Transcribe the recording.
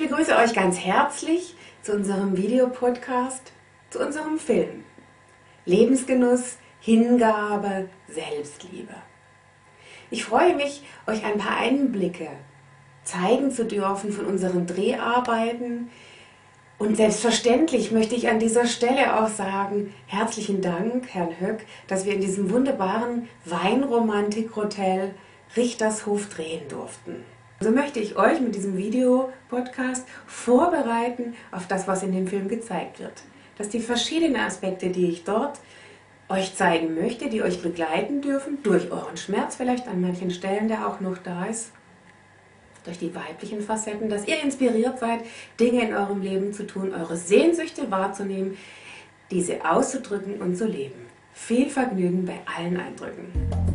begrüße euch ganz herzlich zu unserem Videopodcast, zu unserem Film. Lebensgenuss, Hingabe, Selbstliebe. Ich freue mich, euch ein paar Einblicke zeigen zu dürfen von unseren Dreharbeiten. Und selbstverständlich möchte ich an dieser Stelle auch sagen, herzlichen Dank, Herrn Höck, dass wir in diesem wunderbaren Weinromantik-Hotel Richtershof drehen durften. So möchte ich euch mit diesem Videopodcast vorbereiten auf das, was in dem Film gezeigt wird. Dass die verschiedenen Aspekte, die ich dort euch zeigen möchte, die euch begleiten dürfen, durch euren Schmerz vielleicht an manchen Stellen, der auch noch da ist, durch die weiblichen Facetten, dass ihr inspiriert seid, Dinge in eurem Leben zu tun, eure Sehnsüchte wahrzunehmen, diese auszudrücken und zu leben. Viel Vergnügen bei allen Eindrücken.